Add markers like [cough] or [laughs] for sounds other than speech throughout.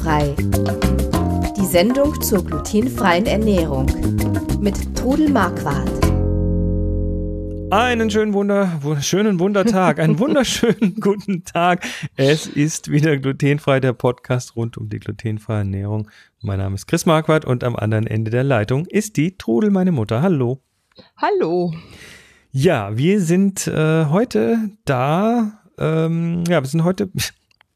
Glutenfrei. Die Sendung zur glutenfreien Ernährung mit Trudel Marquardt. Einen schönen Wunder, schönen Wundertag, einen wunderschönen [laughs] guten Tag. Es ist wieder glutenfrei, der Podcast rund um die glutenfreie Ernährung. Mein Name ist Chris Marquardt und am anderen Ende der Leitung ist die Trudel, meine Mutter. Hallo. Hallo. Ja, wir sind äh, heute da. Ähm, ja, wir sind heute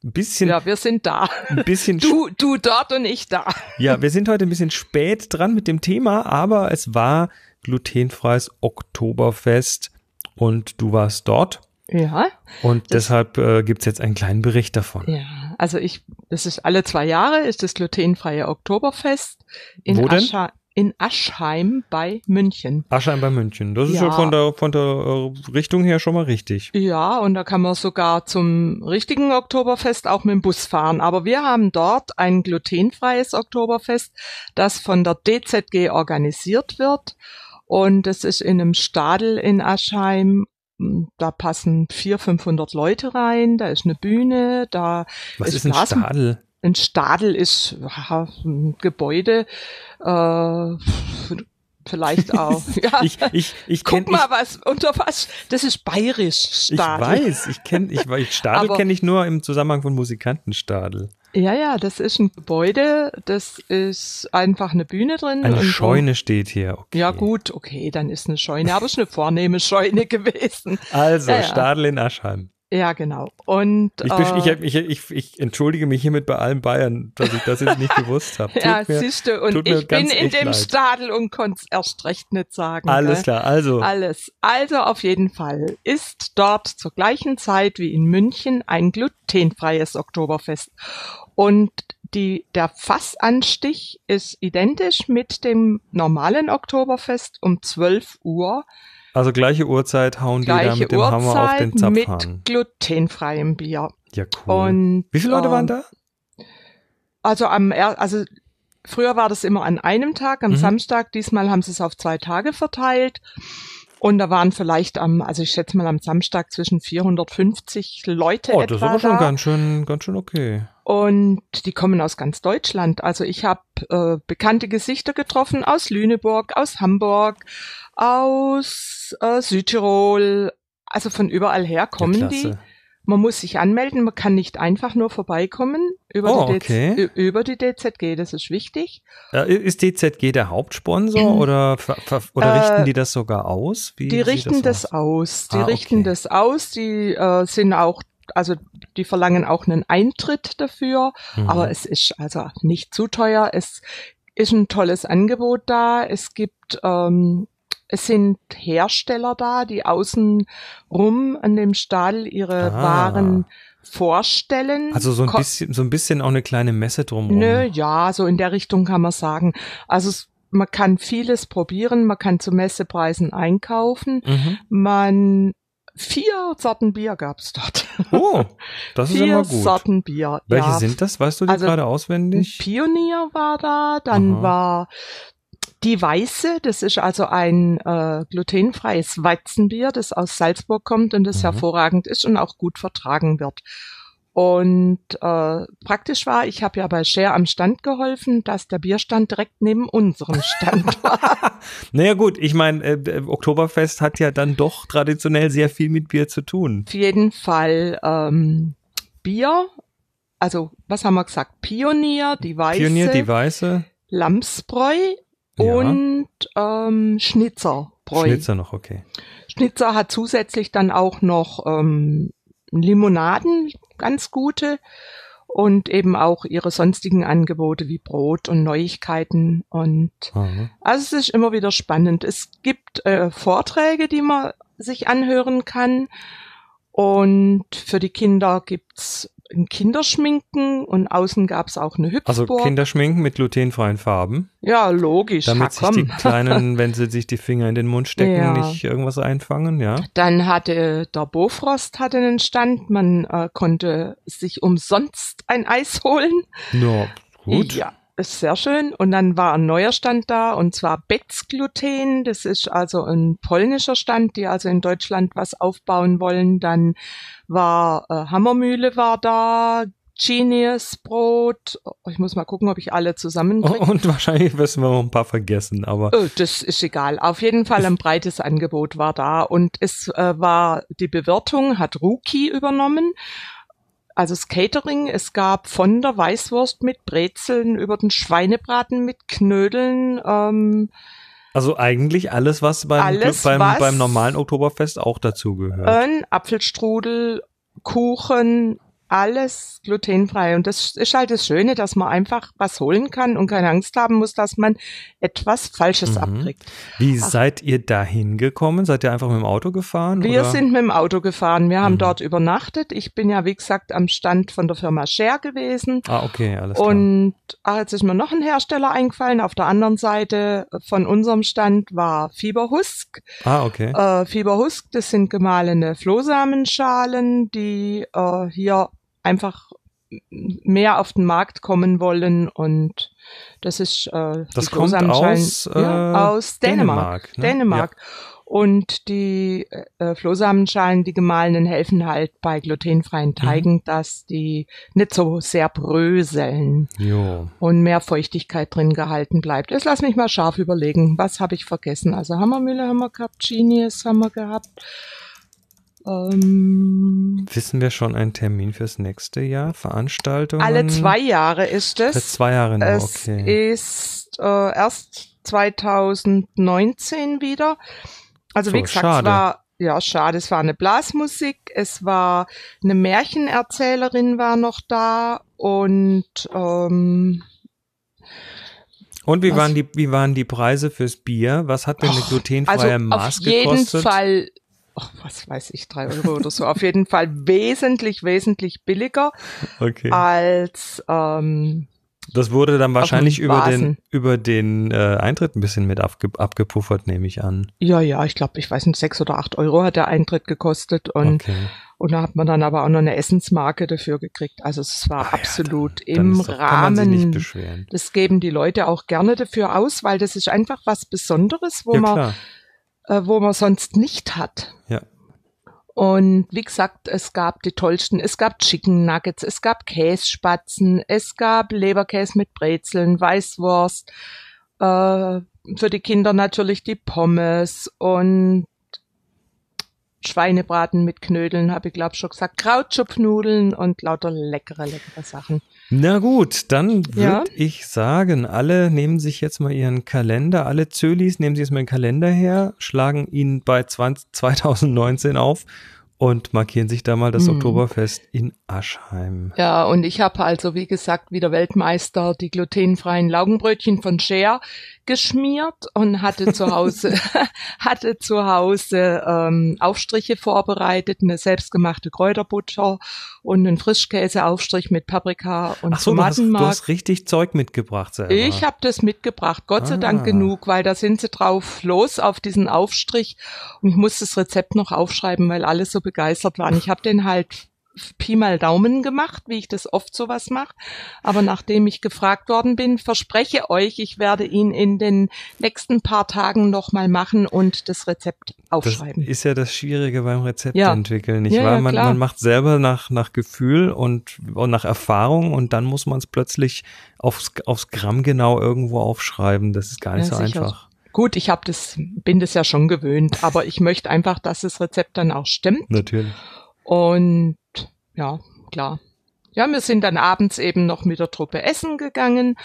ein bisschen. Ja, wir sind da. Ein bisschen. Du, du dort und ich da. Ja, wir sind heute ein bisschen spät dran mit dem Thema, aber es war glutenfreies Oktoberfest und du warst dort. Ja. Und deshalb äh, gibt's jetzt einen kleinen Bericht davon. Ja, also ich, das ist alle zwei Jahre, ist das glutenfreie Oktoberfest in Wo denn? Ascha in Aschheim bei München. Aschheim bei München. Das ist Ja. von der, von der äh, Richtung her schon mal richtig. Ja, und da kann man sogar zum richtigen Oktoberfest auch mit dem Bus fahren. Aber wir haben dort ein glutenfreies Oktoberfest, das von der DZG organisiert wird. Und es ist in einem Stadel in Aschheim. Da passen 400, 500 Leute rein. Da ist eine Bühne. Da Was ist ist ein Blasen- Stadel? Ein Stadel ist ja, ein Gebäude, äh, vielleicht [laughs] auch. Ja, Ich, ich, ich kenn, guck mal, was unter was. Das ist bayerisch ich, ich Stadel. weiß, ich kenne, ich, weiß- Stadel kenne ich nur im Zusammenhang von Musikantenstadel. Ja, ja, das ist ein Gebäude. Das ist einfach eine Bühne drin. Eine und so- Scheune steht hier. Okay. Ja gut, okay, dann ist eine Scheune, aber es ist eine vornehme Scheune [laughs] gewesen. Also, Ja, ja. Stadel in Aschheim. Ja, genau. Und Ich, äh, ich, ich, ich, ich entschuldige mich hiermit bei allen Bayern, dass ich das jetzt nicht gewusst habe. [laughs] ja, mir- siehst du, und ich bin in dem leid. Stadel und konnte es erst recht nicht sagen. Alles gell? klar, also. Alles. Also auf jeden Fall ist dort zur gleichen Zeit wie in München ein glutenfreies Oktoberfest. Und die, der Fassanstich ist identisch mit dem normalen Oktoberfest um 12 Uhr. Also gleiche Uhrzeit hauen die da Gleiche mit dem Hammer auf den Uhrzeit mit Zapfhahn. glutenfreiem Bier. Ja, cool. Und, Wie viele Leute ähm, waren da? Also am, also früher war das immer an einem Tag, am Mhm. Samstag. Diesmal haben sie es auf zwei Tage verteilt. Und da waren vielleicht am, also ich schätze mal am Samstag zwischen 450 Leute Oh, das ist aber schon da. ganz schön, ganz schön okay. Und die kommen aus ganz Deutschland. Also ich habe äh, bekannte Gesichter getroffen aus Lüneburg, aus Hamburg, aus äh, Südtirol. Also von überall her kommen ja, die. Man muss sich anmelden, man kann nicht einfach nur vorbeikommen über, Oh, die, okay. Über die DZG, das ist wichtig. Äh, Ist DZG der Hauptsponsor oder, oder Äh, richten die das sogar aus? Wie Die richten das, aus? aus. Die Ah, richten okay. das aus, die äh, sind auch, also die verlangen auch einen Eintritt dafür, Mhm. aber es ist also nicht zu teuer. Es ist ein tolles Angebot da. Es gibt, ähm, es sind Hersteller da, die außen rum an dem Stall ihre Ah. Waren vorstellen. Also so ein Ko- bisschen, so ein bisschen auch eine kleine Messe drumherum. Nö, ja, so in der Richtung kann man sagen. Also es, man kann vieles probieren, man kann zu Messepreisen einkaufen. Mhm. Man vier Sorten Bier gab's dort. Oh, [laughs] das ist vier immer gut. Sorten Bier. Welche ja. sind das? Weißt du die Also, gerade auswendig? Pionier war da, dann Aha. war die Weiße, das ist also ein äh, glutenfreies Weizenbier, das aus Salzburg kommt und das Mhm. hervorragend ist und auch gut vertragen wird. Und äh, praktisch war, ich habe ja bei Share am Stand geholfen, dass der Bierstand direkt neben unserem Stand [laughs] war. Naja gut, ich meine, äh, äh, Oktoberfest hat ja dann doch traditionell sehr viel mit Bier zu tun. Auf jeden Fall ähm, Bier, also was haben wir gesagt? Pionier, die Weiße, Pionier, die Weiße, Lamsbräu Ja. und ähm, Schnitzerbräu. Schnitzer noch, okay. Schnitzer hat zusätzlich dann auch noch ähm, Limonaden, ganz gute, und eben auch ihre sonstigen Angebote wie Brot und Neuigkeiten. Und Aha. also es ist immer wieder spannend. Es gibt äh, Vorträge, die man sich anhören kann. Und für die Kinder gibt's ein Kinderschminken und außen gab's auch eine Also Hüpfburg. Kinderschminken mit glutenfreien Farben, ja, logisch. damit ha, sich die. Kleinen, [laughs] wenn sie sich die Finger in den Mund stecken, Ja. nicht irgendwas einfangen, ja? Dann hatte der Bofrost hatte einen Stand, man äh, konnte sich umsonst ein Eis holen. Ja, gut. Ja, ist sehr schön. Und dann war ein neuer Stand da, und zwar Betz Gluten. Das ist also ein polnischer Stand, die also in Deutschland was aufbauen wollen. Dann war äh, Hammermühle war da, Genius Brot. Ich muss mal gucken, ob ich alle zusammenkriege. Oh, und wahrscheinlich wirst wir noch ein paar vergessen, aber. Oh, das ist egal. Auf jeden Fall ein breites Angebot war da und es äh, war die Bewirtung hat Rookie übernommen. Also das Catering, es gab von der Weißwurst mit Brezeln über den Schweinebraten mit Knödeln. Ähm, also eigentlich alles, was beim, Alles, beim, was- beim normalen Oktoberfest auch dazugehört. ein Apfelstrudel, Kuchen, alles glutenfrei. Und das ist halt das Schöne, dass man einfach was holen kann und keine Angst haben muss, dass man etwas Falsches Mhm. abkriegt. Wie seid ihr da hingekommen? Seid ihr einfach mit dem Auto gefahren? Wir oder? sind mit dem Auto gefahren. Wir haben Mhm. dort übernachtet. Ich bin ja, wie gesagt, am Stand von der Firma Share gewesen. Ah, okay, alles klar. Und ach, jetzt ist mir noch ein Hersteller eingefallen. Auf der anderen Seite von unserem Stand war Fieberhusk. ah, okay. Äh, Fieberhusk, das sind gemahlene Flohsamenschalen, die äh, hier einfach mehr auf den Markt kommen wollen und das ist äh, Das kommt aus, ja, äh, aus Dänemark. Dänemark, ne? Dänemark. Und die äh, Flohsamenschalen, die gemahlenen, helfen halt bei Mhm. glutenfreien Teigen, dass die nicht so sehr bröseln Jo. und mehr Feuchtigkeit drin gehalten bleibt. Jetzt lass mich mal scharf überlegen, was habe ich vergessen? Also Hammermühle haben wir gehabt, Genius haben wir gehabt. Ähm, Wissen wir schon einen Termin fürs nächste Jahr? Veranstaltungen? alle zwei Jahre ist es. zwei Jahre noch, Es okay. ist äh, erst 2019 wieder. Also So, wie gesagt, schade. es war ja schade, es war eine Blasmusik, es war eine Märchenerzählerin war noch da und ähm, Und wie was- waren die, wie waren die Preise fürs Bier? Was hat denn eine glutenfreie also Maß auf jeden gekostet? Fall, ach, was weiß ich, drei Euro oder so, auf jeden Fall wesentlich, wesentlich billiger Okay. als ähm, Das wurde dann wahrscheinlich dem über den, über den äh, Eintritt ein bisschen mit abge abgepuffert, nehme ich an. ja, ja, ich glaube, ich weiß nicht, sechs oder acht Euro hat der Eintritt gekostet und Okay. Und da hat man dann aber auch noch eine Essensmarke dafür gekriegt. Also es war ja, absolut Dann im ist doch, kann man sich nicht Rahmen. beschweren. Das geben die Leute auch gerne dafür aus, weil das ist einfach was Besonderes, wo ja, man, klar. Äh, wo man sonst nicht hat. Ja. Und wie gesagt, es gab die tollsten, es gab Chicken Nuggets, es gab Kässpatzen, es gab Leberkäse mit Brezeln, Weißwurst, äh, für die Kinder natürlich die Pommes und Schweinebraten mit Knödeln, habe ich glaube schon gesagt, Krautschupfnudeln und lauter leckere, leckere Sachen. Na gut, dann würde Ja. ich sagen, alle nehmen sich jetzt mal ihren Kalender, alle Zölis nehmen sich jetzt mal den Kalender her, schlagen ihn bei 20, 2019 auf und markieren sich da mal das Hm. Oktoberfest in Aschheim. Ja, und ich habe also, wie gesagt, wieder Weltmeister die glutenfreien Laugenbrötchen von Share geschmiert und hatte zu Hause, [laughs] [laughs] hatte zu Hause ähm, Aufstriche vorbereitet, eine selbstgemachte Kräuterbutter und einen Frischkäseaufstrich mit Paprika und Ach so, du hast, du Tomatenmark. hast richtig Zeug mitgebracht selber. Ich habe das mitgebracht, Gott sei Ah. Dank genug, weil da sind sie drauf los auf diesen Aufstrich und ich muss das Rezept noch aufschreiben, weil alle so begeistert waren. Ich habe den halt Pi mal Daumen gemacht, wie ich das oft sowas mache. Aber nachdem ich gefragt worden bin, verspreche euch, ich werde ihn in den nächsten paar Tagen nochmal machen und das Rezept das aufschreiben. ist ja das Schwierige beim Rezept Ja. entwickeln, nicht Ja, wahr? ja, man, macht selber nach, nach Gefühl und, und nach Erfahrung und dann muss man es plötzlich aufs, aufs Gramm genau irgendwo aufschreiben. Das ist gar nicht so sicher. einfach. Gut, ich habe das, bin das ja schon gewöhnt, aber ich möchte einfach, dass das Rezept dann auch stimmt. Natürlich. Und ja, klar. Ja, wir sind dann abends eben noch mit der Truppe essen gegangen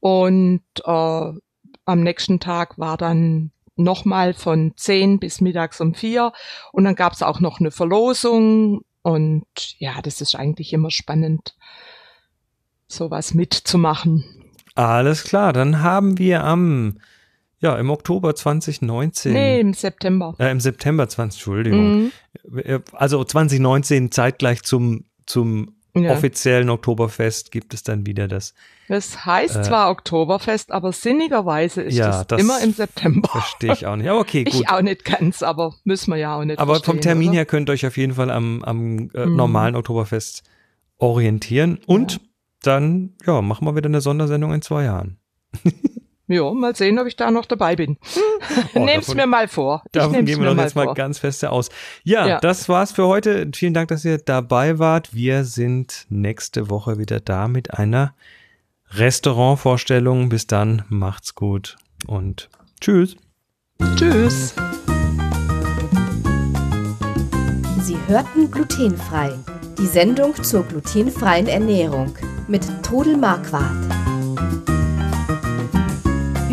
und äh, am nächsten Tag war dann nochmal von 10 bis mittags um 4 und dann gab's auch noch eine Verlosung und ja, das ist eigentlich immer spannend, sowas mitzumachen. Alles klar, dann haben wir am, ja, im Oktober 2019, Nee, im September. äh, im September 20, Entschuldigung, Mhm. Äh, also 2019 zeitgleich zum, zum Ja. offiziellen Oktoberfest gibt es dann wieder das, Das heißt Äh, zwar Oktoberfest, aber sinnigerweise ist Ja, es das immer im September. verstehe ich auch nicht. Aber okay, [laughs] gut. Ich auch nicht ganz, aber müssen wir ja auch nicht Aber vom Termin oder? her könnt ihr euch auf jeden Fall am, am äh, Mhm. normalen Oktoberfest orientieren. Und Ja. dann, ja, machen wir wieder eine Sondersendung in zwei Jahren. [laughs] Ja, mal sehen, ob ich da noch dabei bin. Oh, Nehm's davon, mir mal vor. Ich davon gehen wir doch jetzt mal vor. ganz feste aus. Ja, ja, das war's für heute. Vielen Dank, dass ihr dabei wart. Wir sind nächste Woche wieder da mit einer Restaurantvorstellung. Bis dann, macht's gut und tschüss. Tschüss. Sie hörten glutenfrei. Die Sendung zur glutenfreien Ernährung mit Todel Marquardt.